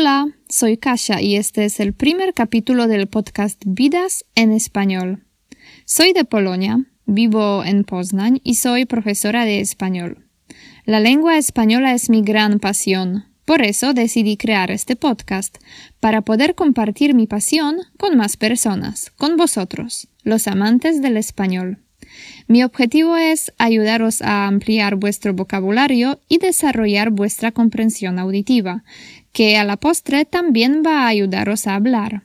Hola, soy Kasia y este es el primer capítulo del podcast Vidas en Español. Soy de Polonia, vivo en Poznań y soy profesora de español. La lengua española es mi gran pasión, por eso decidí crear este podcast, para poder compartir mi pasión con más personas, con vosotros, los amantes del español. Mi objetivo es ayudaros a ampliar vuestro vocabulario y desarrollar vuestra comprensión auditiva, que a la postre también va a ayudaros a hablar.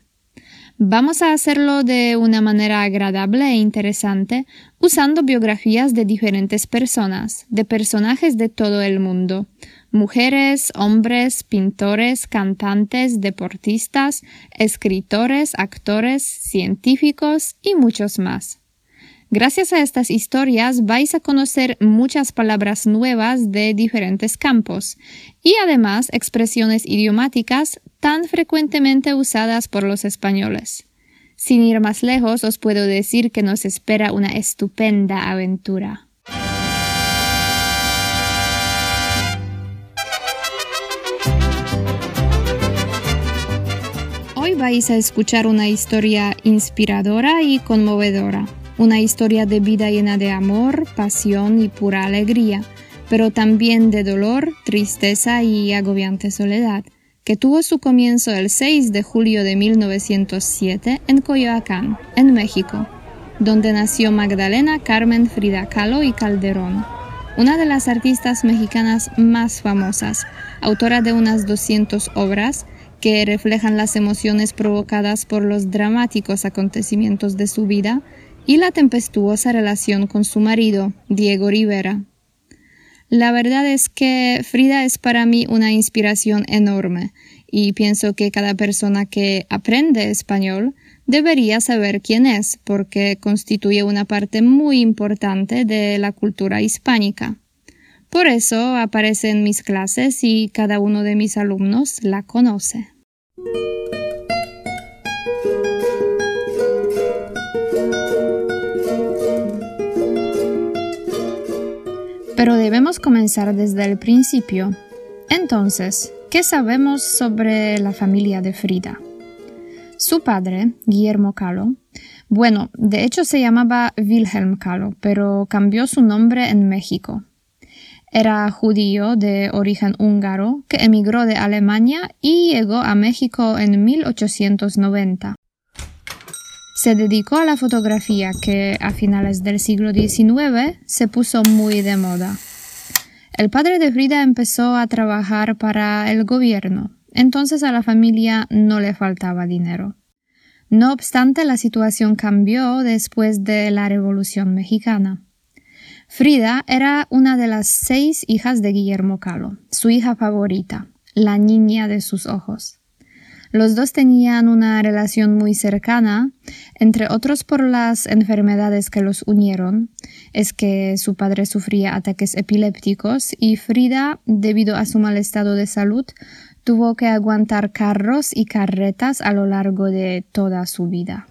Vamos a hacerlo de una manera agradable e interesante, usando biografías de diferentes personas, de personajes de todo el mundo, mujeres, hombres, pintores, cantantes, deportistas, escritores, actores, científicos y muchos más. Gracias a estas historias vais a conocer muchas palabras nuevas de diferentes campos y además expresiones idiomáticas tan frecuentemente usadas por los españoles. Sin ir más lejos, os puedo decir que nos espera una estupenda aventura. Hoy vais a escuchar una historia inspiradora y conmovedora una historia de vida llena de amor, pasión y pura alegría, pero también de dolor, tristeza y agobiante soledad, que tuvo su comienzo el 6 de julio de 1907 en Coyoacán, en México, donde nació Magdalena Carmen Frida Kahlo y Calderón, una de las artistas mexicanas más famosas, autora de unas 200 obras que reflejan las emociones provocadas por los dramáticos acontecimientos de su vida y la tempestuosa relación con su marido, Diego Rivera. La verdad es que Frida es para mí una inspiración enorme y pienso que cada persona que aprende español debería saber quién es porque constituye una parte muy importante de la cultura hispánica. Por eso aparece en mis clases y cada uno de mis alumnos la conoce. Pero debemos comenzar desde el principio. Entonces, ¿qué sabemos sobre la familia de Frida? Su padre, Guillermo Kahlo, bueno, de hecho se llamaba Wilhelm Kahlo, pero cambió su nombre en México. Era judío de origen húngaro que emigró de Alemania y llegó a México en 1890. Se dedicó a la fotografía que a finales del siglo XIX se puso muy de moda. El padre de Frida empezó a trabajar para el gobierno, entonces a la familia no le faltaba dinero. No obstante, la situación cambió después de la Revolución Mexicana. Frida era una de las seis hijas de Guillermo Calo, su hija favorita, la niña de sus ojos. Los dos tenían una relación muy cercana, entre otros por las enfermedades que los unieron. Es que su padre sufría ataques epilépticos y Frida, debido a su mal estado de salud, tuvo que aguantar carros y carretas a lo largo de toda su vida.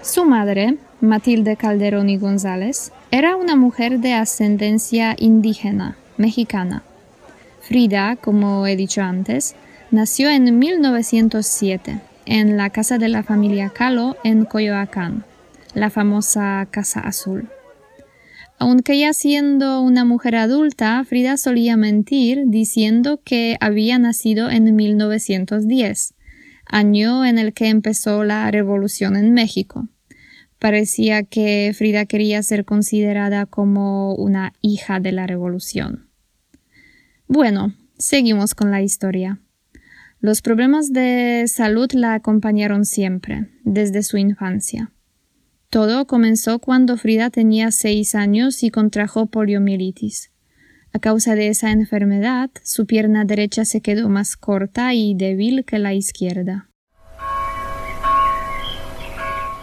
Su madre, Matilde Calderón y González, era una mujer de ascendencia indígena, mexicana. Frida, como he dicho antes, nació en 1907 en la casa de la familia Calo en Coyoacán, la famosa Casa Azul. Aunque ya siendo una mujer adulta, Frida solía mentir diciendo que había nacido en 1910, año en el que empezó la revolución en México. Parecía que Frida quería ser considerada como una hija de la revolución. Bueno, seguimos con la historia. Los problemas de salud la acompañaron siempre, desde su infancia. Todo comenzó cuando Frida tenía seis años y contrajo poliomielitis. A causa de esa enfermedad, su pierna derecha se quedó más corta y débil que la izquierda.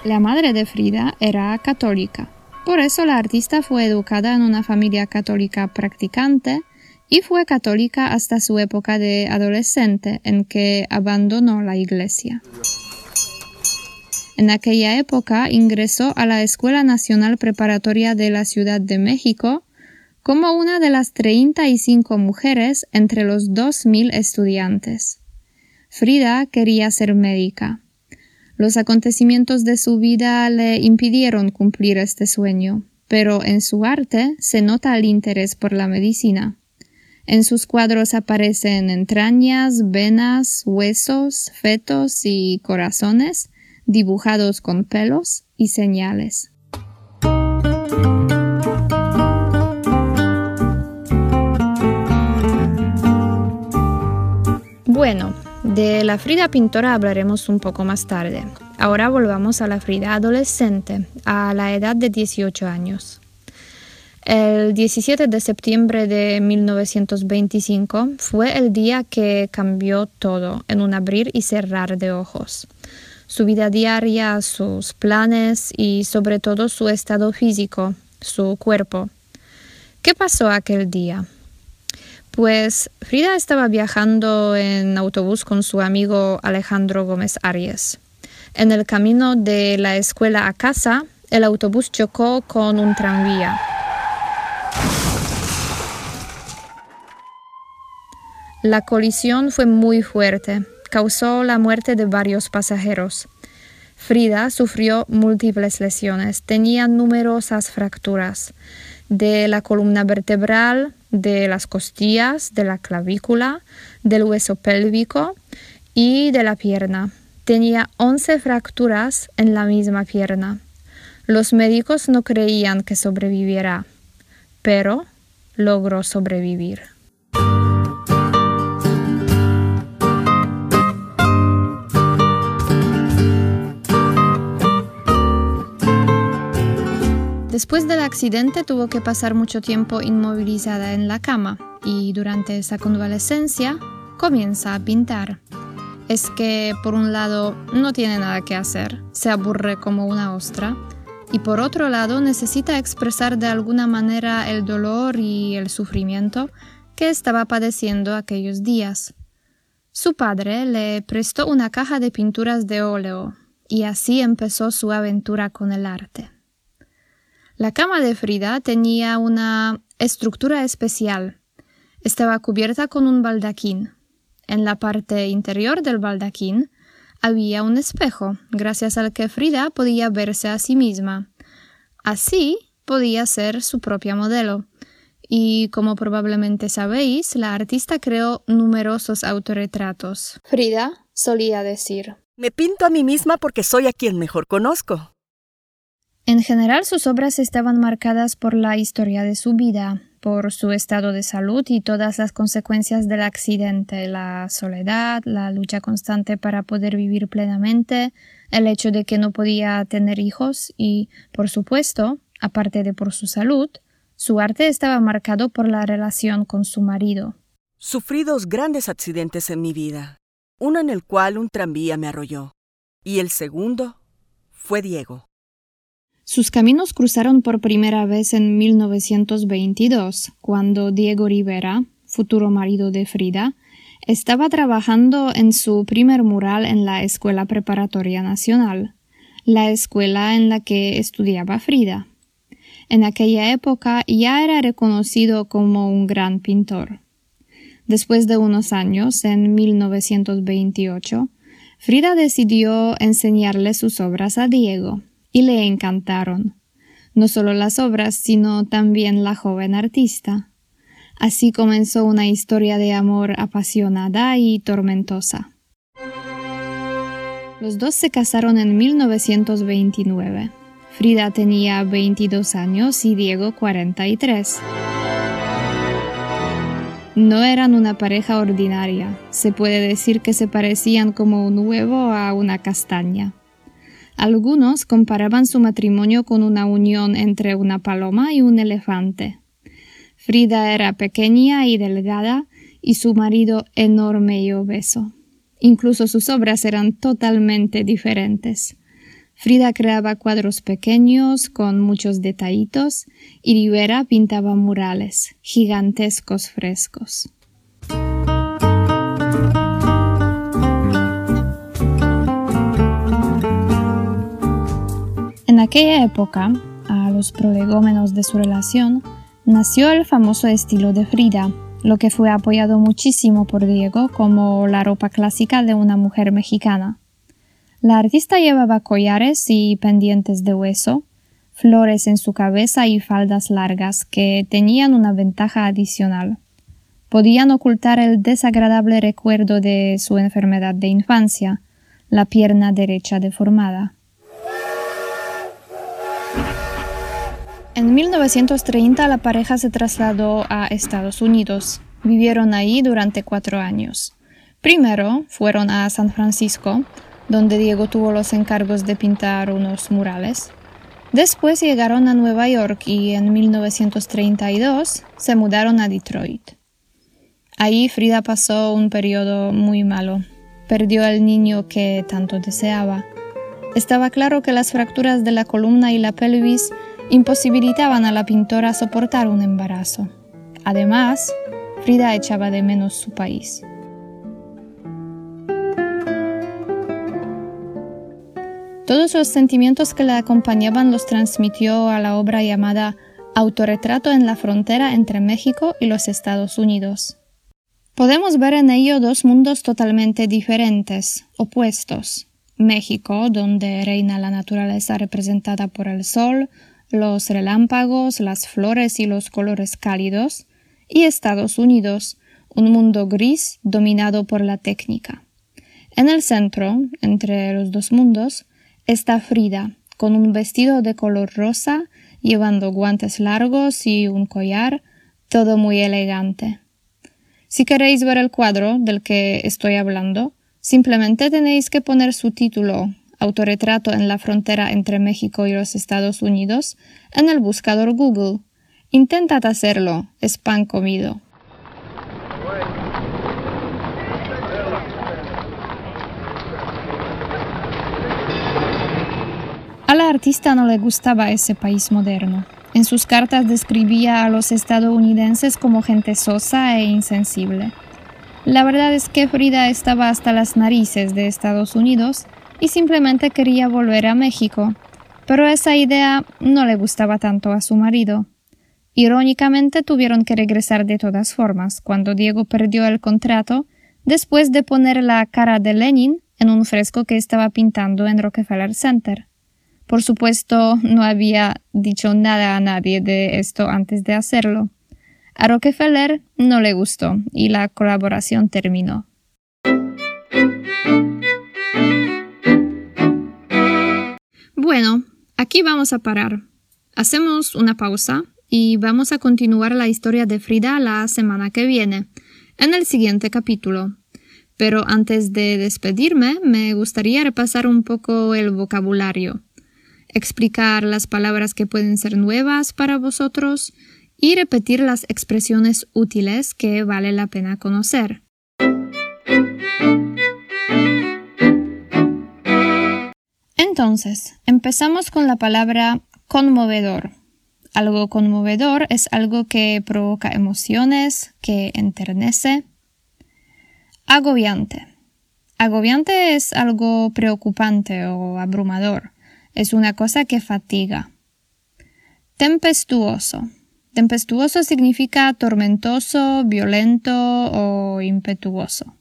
La madre de Frida era católica. Por eso la artista fue educada en una familia católica practicante y fue católica hasta su época de adolescente en que abandonó la iglesia. En aquella época ingresó a la Escuela Nacional Preparatoria de la Ciudad de México, como una de las 35 mujeres entre los 2.000 estudiantes. Frida quería ser médica. Los acontecimientos de su vida le impidieron cumplir este sueño, pero en su arte se nota el interés por la medicina. En sus cuadros aparecen entrañas, venas, huesos, fetos y corazones, dibujados con pelos y señales. Bueno, de la Frida pintora hablaremos un poco más tarde. Ahora volvamos a la Frida adolescente, a la edad de 18 años. El 17 de septiembre de 1925 fue el día que cambió todo en un abrir y cerrar de ojos. Su vida diaria, sus planes y sobre todo su estado físico, su cuerpo. ¿Qué pasó aquel día? Pues Frida estaba viajando en autobús con su amigo Alejandro Gómez Arias. En el camino de la escuela a casa, el autobús chocó con un tranvía. La colisión fue muy fuerte, causó la muerte de varios pasajeros. Frida sufrió múltiples lesiones, tenía numerosas fracturas de la columna vertebral, de las costillas, de la clavícula, del hueso pélvico y de la pierna. Tenía 11 fracturas en la misma pierna. Los médicos no creían que sobreviviera, pero logró sobrevivir. Después del accidente tuvo que pasar mucho tiempo inmovilizada en la cama y durante esa convalescencia comienza a pintar. Es que por un lado no tiene nada que hacer, se aburre como una ostra, y por otro lado necesita expresar de alguna manera el dolor y el sufrimiento que estaba padeciendo aquellos días. Su padre le prestó una caja de pinturas de óleo y así empezó su aventura con el arte. La cama de Frida tenía una estructura especial. Estaba cubierta con un baldaquín. En la parte interior del baldaquín había un espejo, gracias al que Frida podía verse a sí misma. Así podía ser su propia modelo. Y como probablemente sabéis, la artista creó numerosos autorretratos. Frida solía decir Me pinto a mí misma porque soy a quien mejor conozco. En general sus obras estaban marcadas por la historia de su vida, por su estado de salud y todas las consecuencias del accidente, la soledad, la lucha constante para poder vivir plenamente, el hecho de que no podía tener hijos y, por supuesto, aparte de por su salud, su arte estaba marcado por la relación con su marido. Sufrí dos grandes accidentes en mi vida, uno en el cual un tranvía me arrolló, y el segundo fue Diego. Sus caminos cruzaron por primera vez en 1922, cuando Diego Rivera, futuro marido de Frida, estaba trabajando en su primer mural en la Escuela Preparatoria Nacional, la escuela en la que estudiaba Frida. En aquella época ya era reconocido como un gran pintor. Después de unos años, en 1928, Frida decidió enseñarle sus obras a Diego y le encantaron, no solo las obras, sino también la joven artista. Así comenzó una historia de amor apasionada y tormentosa. Los dos se casaron en 1929. Frida tenía 22 años y Diego 43. No eran una pareja ordinaria, se puede decir que se parecían como un huevo a una castaña. Algunos comparaban su matrimonio con una unión entre una paloma y un elefante. Frida era pequeña y delgada y su marido enorme y obeso. Incluso sus obras eran totalmente diferentes. Frida creaba cuadros pequeños con muchos detallitos y Rivera pintaba murales, gigantescos frescos. Aquella época, a los prolegómenos de su relación nació el famoso estilo de Frida, lo que fue apoyado muchísimo por Diego como la ropa clásica de una mujer mexicana. La artista llevaba collares y pendientes de hueso, flores en su cabeza y faldas largas que tenían una ventaja adicional. Podían ocultar el desagradable recuerdo de su enfermedad de infancia, la pierna derecha deformada. En 1930 la pareja se trasladó a Estados Unidos. Vivieron ahí durante cuatro años. Primero fueron a San Francisco, donde Diego tuvo los encargos de pintar unos murales. Después llegaron a Nueva York y en 1932 se mudaron a Detroit. Ahí Frida pasó un periodo muy malo. Perdió al niño que tanto deseaba. Estaba claro que las fracturas de la columna y la pelvis imposibilitaban a la pintora soportar un embarazo. Además, Frida echaba de menos su país. Todos los sentimientos que la acompañaban los transmitió a la obra llamada Autorretrato en la frontera entre México y los Estados Unidos. Podemos ver en ello dos mundos totalmente diferentes, opuestos. México, donde reina la naturaleza representada por el sol, los relámpagos, las flores y los colores cálidos, y Estados Unidos, un mundo gris dominado por la técnica. En el centro, entre los dos mundos, está Frida, con un vestido de color rosa, llevando guantes largos y un collar, todo muy elegante. Si queréis ver el cuadro del que estoy hablando, simplemente tenéis que poner su título Autorretrato en la frontera entre México y los Estados Unidos en el buscador Google. Intentad hacerlo, es pan comido. A la artista no le gustaba ese país moderno. En sus cartas describía a los estadounidenses como gente sosa e insensible. La verdad es que Frida estaba hasta las narices de Estados Unidos y simplemente quería volver a México, pero esa idea no le gustaba tanto a su marido. Irónicamente tuvieron que regresar de todas formas cuando Diego perdió el contrato después de poner la cara de Lenin en un fresco que estaba pintando en Rockefeller Center. Por supuesto, no había dicho nada a nadie de esto antes de hacerlo. A Rockefeller no le gustó y la colaboración terminó. Bueno, aquí vamos a parar. Hacemos una pausa y vamos a continuar la historia de Frida la semana que viene, en el siguiente capítulo. Pero antes de despedirme, me gustaría repasar un poco el vocabulario explicar las palabras que pueden ser nuevas para vosotros y repetir las expresiones útiles que vale la pena conocer. Entonces, empezamos con la palabra conmovedor. Algo conmovedor es algo que provoca emociones, que enternece. Agobiante. Agobiante es algo preocupante o abrumador es una cosa que fatiga. Tempestuoso. Tempestuoso significa tormentoso, violento o impetuoso.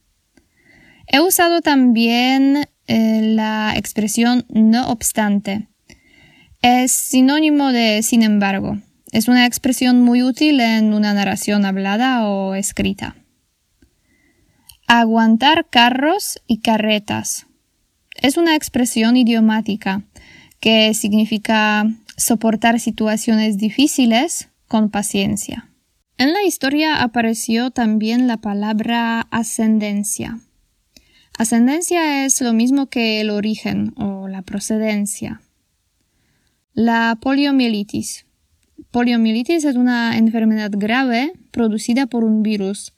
He usado también la expresión no obstante. Es sinónimo de sin embargo. Es una expresión muy útil en una narración hablada o escrita. Aguantar carros y carretas. Es una expresión idiomática que significa soportar situaciones difíciles con paciencia. En la historia apareció también la palabra ascendencia. Ascendencia es lo mismo que el origen o la procedencia. La poliomielitis. Poliomielitis es una enfermedad grave producida por un virus.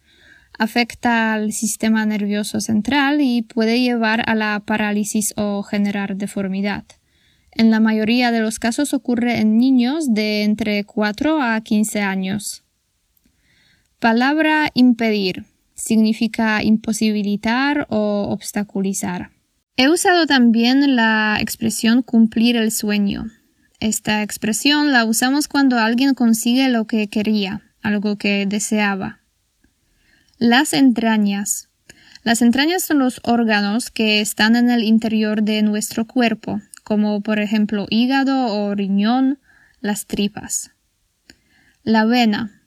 Afecta al sistema nervioso central y puede llevar a la parálisis o generar deformidad. En la mayoría de los casos ocurre en niños de entre 4 a 15 años. Palabra impedir significa imposibilitar o obstaculizar. He usado también la expresión cumplir el sueño. Esta expresión la usamos cuando alguien consigue lo que quería, algo que deseaba. Las entrañas. Las entrañas son los órganos que están en el interior de nuestro cuerpo, como por ejemplo hígado o riñón, las tripas. La vena.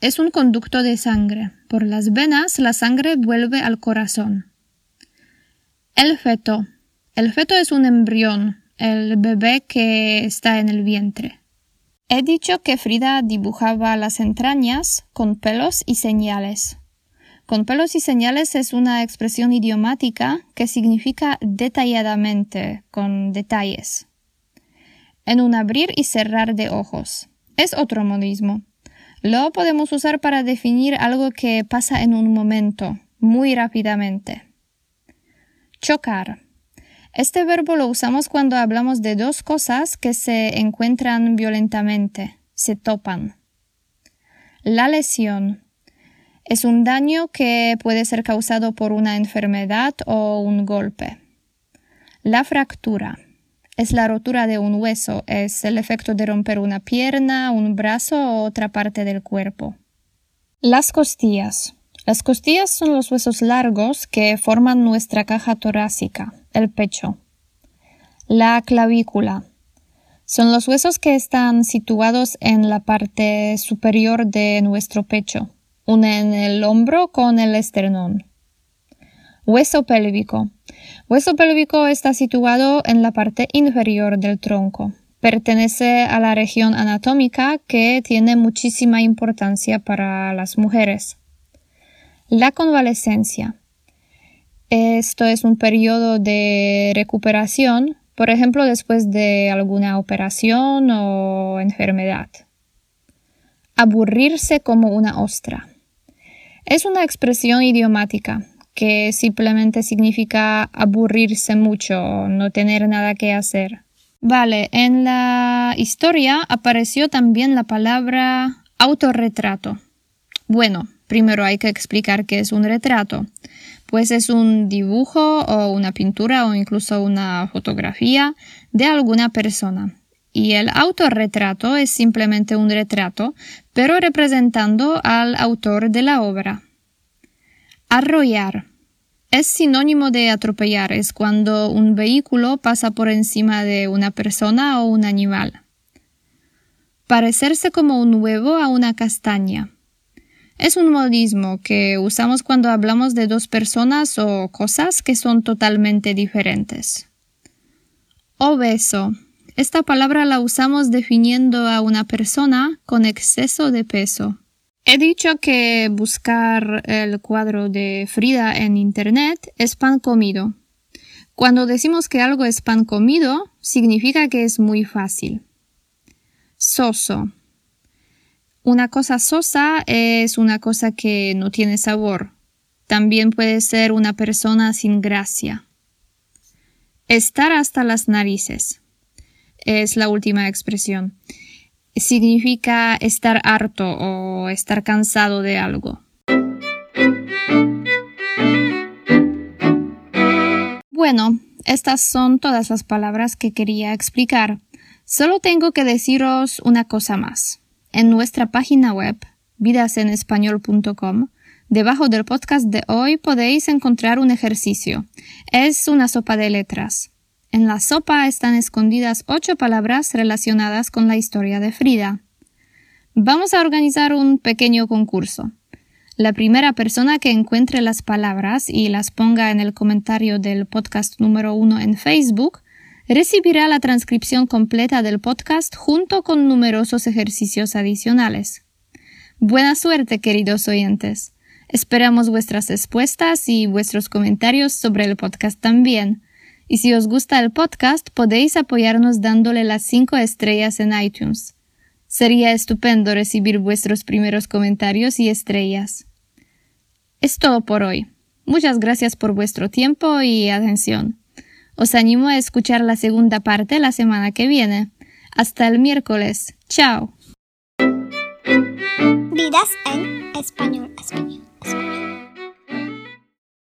Es un conducto de sangre. Por las venas la sangre vuelve al corazón. El feto. El feto es un embrión, el bebé que está en el vientre. He dicho que Frida dibujaba las entrañas con pelos y señales. Con pelos y señales es una expresión idiomática que significa detalladamente, con detalles. En un abrir y cerrar de ojos. Es otro modismo. Lo podemos usar para definir algo que pasa en un momento, muy rápidamente. Chocar. Este verbo lo usamos cuando hablamos de dos cosas que se encuentran violentamente, se topan. La lesión es un daño que puede ser causado por una enfermedad o un golpe. La fractura es la rotura de un hueso, es el efecto de romper una pierna, un brazo o otra parte del cuerpo. Las costillas. Las costillas son los huesos largos que forman nuestra caja torácica el pecho. La clavícula. Son los huesos que están situados en la parte superior de nuestro pecho. Unen el hombro con el esternón. Hueso pélvico. Hueso pélvico está situado en la parte inferior del tronco. Pertenece a la región anatómica que tiene muchísima importancia para las mujeres. La convalescencia. Esto es un periodo de recuperación, por ejemplo, después de alguna operación o enfermedad. Aburrirse como una ostra. Es una expresión idiomática que simplemente significa aburrirse mucho, no tener nada que hacer. Vale, en la historia apareció también la palabra autorretrato. Bueno, primero hay que explicar qué es un retrato pues es un dibujo o una pintura o incluso una fotografía de alguna persona. Y el autorretrato es simplemente un retrato, pero representando al autor de la obra. Arrollar. Es sinónimo de atropellar, es cuando un vehículo pasa por encima de una persona o un animal. Parecerse como un huevo a una castaña. Es un modismo que usamos cuando hablamos de dos personas o cosas que son totalmente diferentes. Obeso. Esta palabra la usamos definiendo a una persona con exceso de peso. He dicho que buscar el cuadro de Frida en Internet es pan comido. Cuando decimos que algo es pan comido, significa que es muy fácil. Soso. Una cosa sosa es una cosa que no tiene sabor. También puede ser una persona sin gracia. Estar hasta las narices es la última expresión. Significa estar harto o estar cansado de algo. Bueno, estas son todas las palabras que quería explicar. Solo tengo que deciros una cosa más. En nuestra página web, vidasenespañol.com, debajo del podcast de hoy podéis encontrar un ejercicio. Es una sopa de letras. En la sopa están escondidas ocho palabras relacionadas con la historia de Frida. Vamos a organizar un pequeño concurso. La primera persona que encuentre las palabras y las ponga en el comentario del podcast número uno en Facebook recibirá la transcripción completa del podcast junto con numerosos ejercicios adicionales. Buena suerte, queridos oyentes. Esperamos vuestras respuestas y vuestros comentarios sobre el podcast también. Y si os gusta el podcast, podéis apoyarnos dándole las 5 estrellas en iTunes. Sería estupendo recibir vuestros primeros comentarios y estrellas. Es todo por hoy. Muchas gracias por vuestro tiempo y atención. Os animo a escuchar la segunda parte la semana que viene. Hasta el miércoles. Chao. Vidas en español.